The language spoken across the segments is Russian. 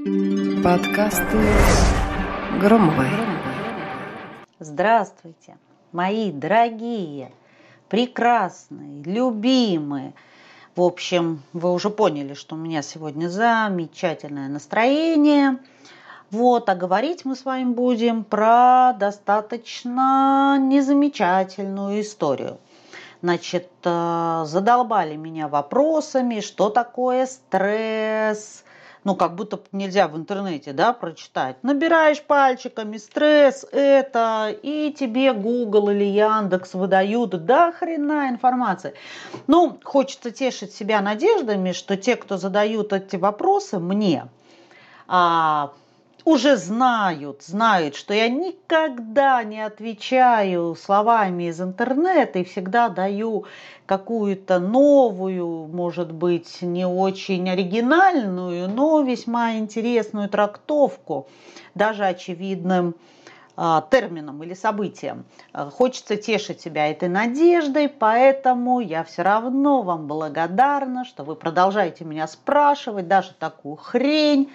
Подкасты Громовой. Здравствуйте, мои дорогие, прекрасные, любимые. В общем, вы уже поняли, что у меня сегодня замечательное настроение. Вот, а говорить мы с вами будем про достаточно незамечательную историю. Значит, э, задолбали меня вопросами, что такое стресс, ну, как будто нельзя в интернете, да, прочитать. Набираешь пальчиками стресс, это, и тебе Google или Яндекс выдают до хрена информации. Ну, хочется тешить себя надеждами, что те, кто задают эти вопросы мне, а, уже знают, знают, что я никогда не отвечаю словами из интернета и всегда даю какую-то новую, может быть, не очень оригинальную, но весьма интересную трактовку, даже очевидным а, термином или событием. Хочется тешить себя этой надеждой, поэтому я все равно вам благодарна, что вы продолжаете меня спрашивать даже такую хрень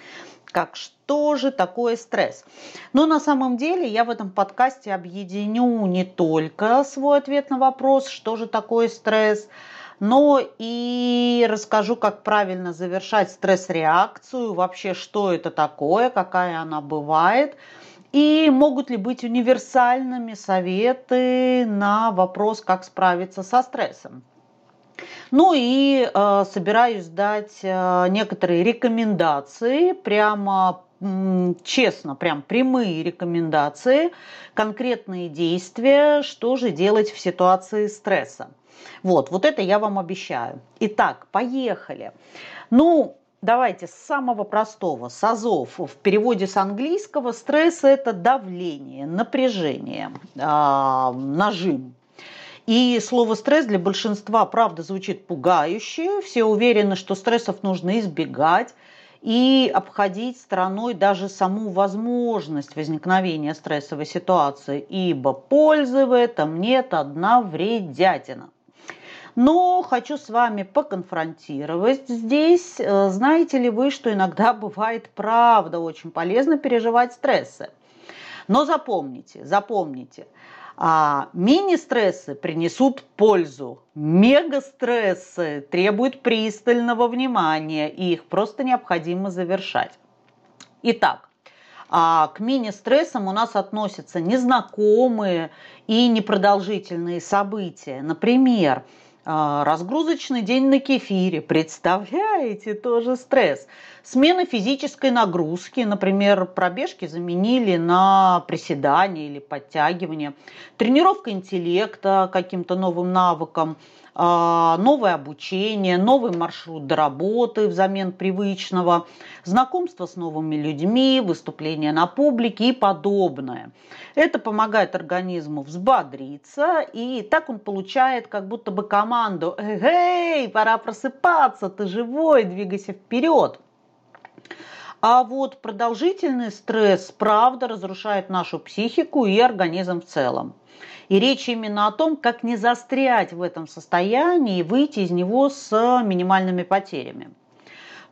как что же такое стресс. Но на самом деле я в этом подкасте объединю не только свой ответ на вопрос, что же такое стресс, но и расскажу, как правильно завершать стресс-реакцию, вообще что это такое, какая она бывает, и могут ли быть универсальными советы на вопрос, как справиться со стрессом. Ну и э, собираюсь дать э, некоторые рекомендации, прямо честно, прям прямые рекомендации, конкретные действия, что же делать в ситуации стресса. Вот, вот это я вам обещаю. Итак, поехали. Ну, давайте с самого простого, с азов. В переводе с английского стресс – это давление, напряжение, э, нажим. И слово стресс для большинства, правда, звучит пугающе. Все уверены, что стрессов нужно избегать и обходить стороной даже саму возможность возникновения стрессовой ситуации, ибо пользы в этом нет одна вредятина. Но хочу с вами поконфронтировать здесь. Э, знаете ли вы, что иногда бывает правда очень полезно переживать стрессы? Но запомните, запомните, а мини-стрессы принесут пользу. Мега-стрессы требуют пристального внимания, и их просто необходимо завершать. Итак, а к мини-стрессам у нас относятся незнакомые и непродолжительные события. Например, разгрузочный день на кефире. Представляете, тоже стресс. Смена физической нагрузки, например, пробежки заменили на приседания или подтягивания. Тренировка интеллекта каким-то новым навыком – а, новое обучение, новый маршрут до работы взамен привычного, знакомство с новыми людьми, выступления на публике и подобное. Это помогает организму взбодриться, и так он получает как будто бы команду «Эй, пора просыпаться, ты живой, двигайся вперед». А вот продолжительный стресс, правда, разрушает нашу психику и организм в целом. И речь именно о том, как не застрять в этом состоянии и выйти из него с минимальными потерями.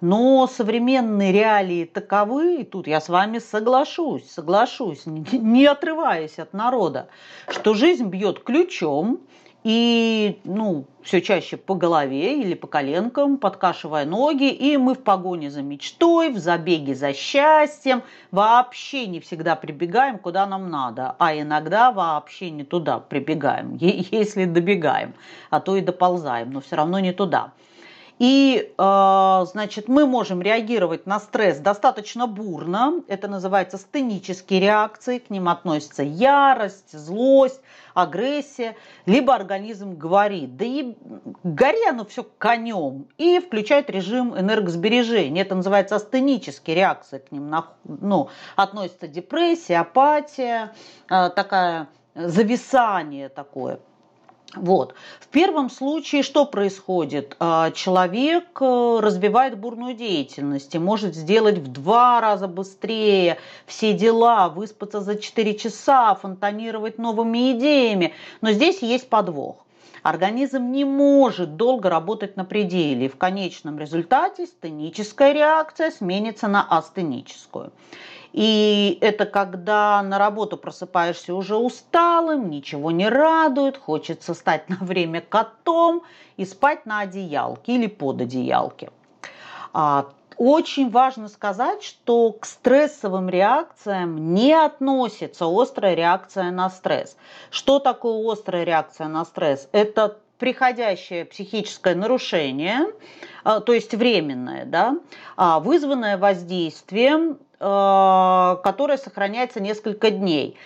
Но современные реалии таковы, и тут я с вами соглашусь, соглашусь, не отрываясь от народа, что жизнь бьет ключом, и, ну, все чаще по голове или по коленкам, подкашивая ноги, и мы в погоне за мечтой, в забеге за счастьем, вообще не всегда прибегаем, куда нам надо, а иногда вообще не туда прибегаем, если добегаем, а то и доползаем, но все равно не туда. И, э, значит, мы можем реагировать на стресс достаточно бурно. Это называется стенические реакции. К ним относятся ярость, злость, агрессия. Либо организм говорит, да и гори оно все конем. И включает режим энергосбережения. Это называется астенические реакции. К ним ну, относятся депрессия, апатия, э, такая зависание такое. Вот. В первом случае что происходит? А, человек э, развивает бурную деятельность и может сделать в два раза быстрее все дела, выспаться за 4 часа, фонтанировать новыми идеями. Но здесь есть подвох. Организм не может долго работать на пределе. В конечном результате стеническая реакция сменится на астеническую. И это когда на работу просыпаешься уже усталым, ничего не радует, хочется стать на время котом и спать на одеялке или под одеялке. А, очень важно сказать, что к стрессовым реакциям не относится острая реакция на стресс. Что такое острая реакция на стресс? Это приходящее психическое нарушение, а, то есть временное, да, а, вызванное воздействием которая сохраняется несколько дней.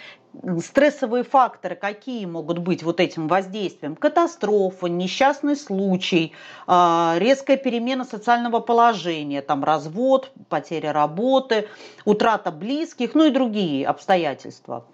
Стрессовые факторы какие могут быть вот этим воздействием? Катастрофа, несчастный случай, э, резкая перемена социального положения, там развод, потеря работы, утрата близких, ну и другие обстоятельства.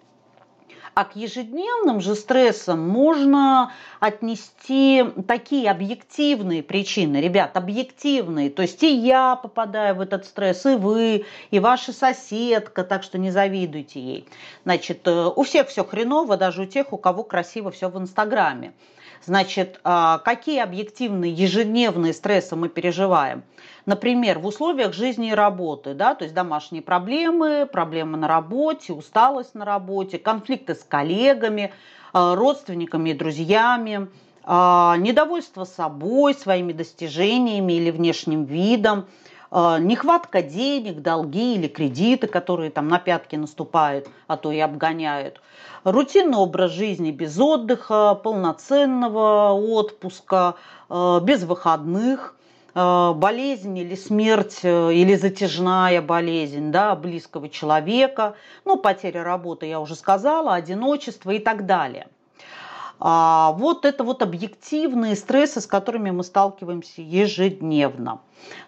А к ежедневным же стрессам можно отнести такие объективные причины, ребят, объективные. То есть и я попадаю в этот стресс, и вы, и ваша соседка, так что не завидуйте ей. Значит, э, у всех все хреново, даже у тех, у кого красиво все в Инстаграме. Значит, а, какие объективные ежедневные стрессы мы переживаем? Например, в условиях жизни и работы, да, то есть домашние проблемы, проблемы на работе, усталость на работе, конфликты с коллегами, а, родственниками и друзьями, а, недовольство собой, своими достижениями или внешним видом, нехватка денег, долги или кредиты, которые там на пятки наступают, а то и обгоняют – рутинный образ жизни без отдыха, полноценного отпуска, э, без выходных, э, болезнь или смерть э, или затяжная болезнь да, близкого человека, ну, потеря работы, я уже сказала, одиночество и так далее. А вот это вот объективные стрессы, с которыми мы сталкиваемся ежедневно.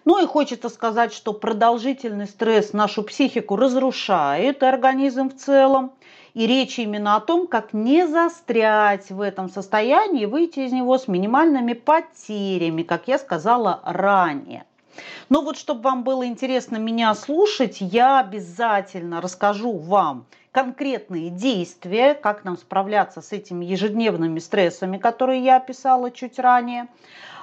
Ну и хочется сказать, что продолжительный стресс нашу психику разрушает, и организм в целом. И речь именно о том, как не застрять в этом состоянии выйти из него с минимальными потерями, как я сказала ранее. Но вот чтобы вам было интересно меня слушать, я обязательно расскажу вам конкретные действия, как нам справляться с этими ежедневными стрессами, которые я описала чуть ранее.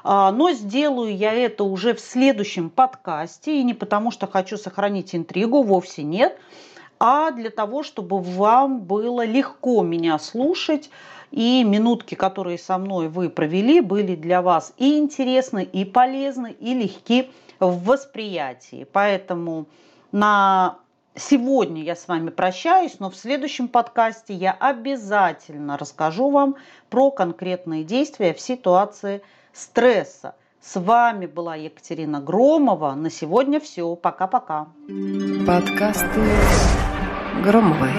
А, но сделаю я это уже в следующем подкасте, и не потому что хочу сохранить интригу, вовсе нет – а для того, чтобы вам было легко меня слушать, и минутки, которые со мной вы провели, были для вас и интересны, и полезны, и легки в восприятии. Поэтому на сегодня я с вами прощаюсь, но в следующем подкасте я обязательно расскажу вам про конкретные действия в ситуации стресса. С вами была Екатерина Громова. На сегодня все. Пока-пока. Подкасты Громовой.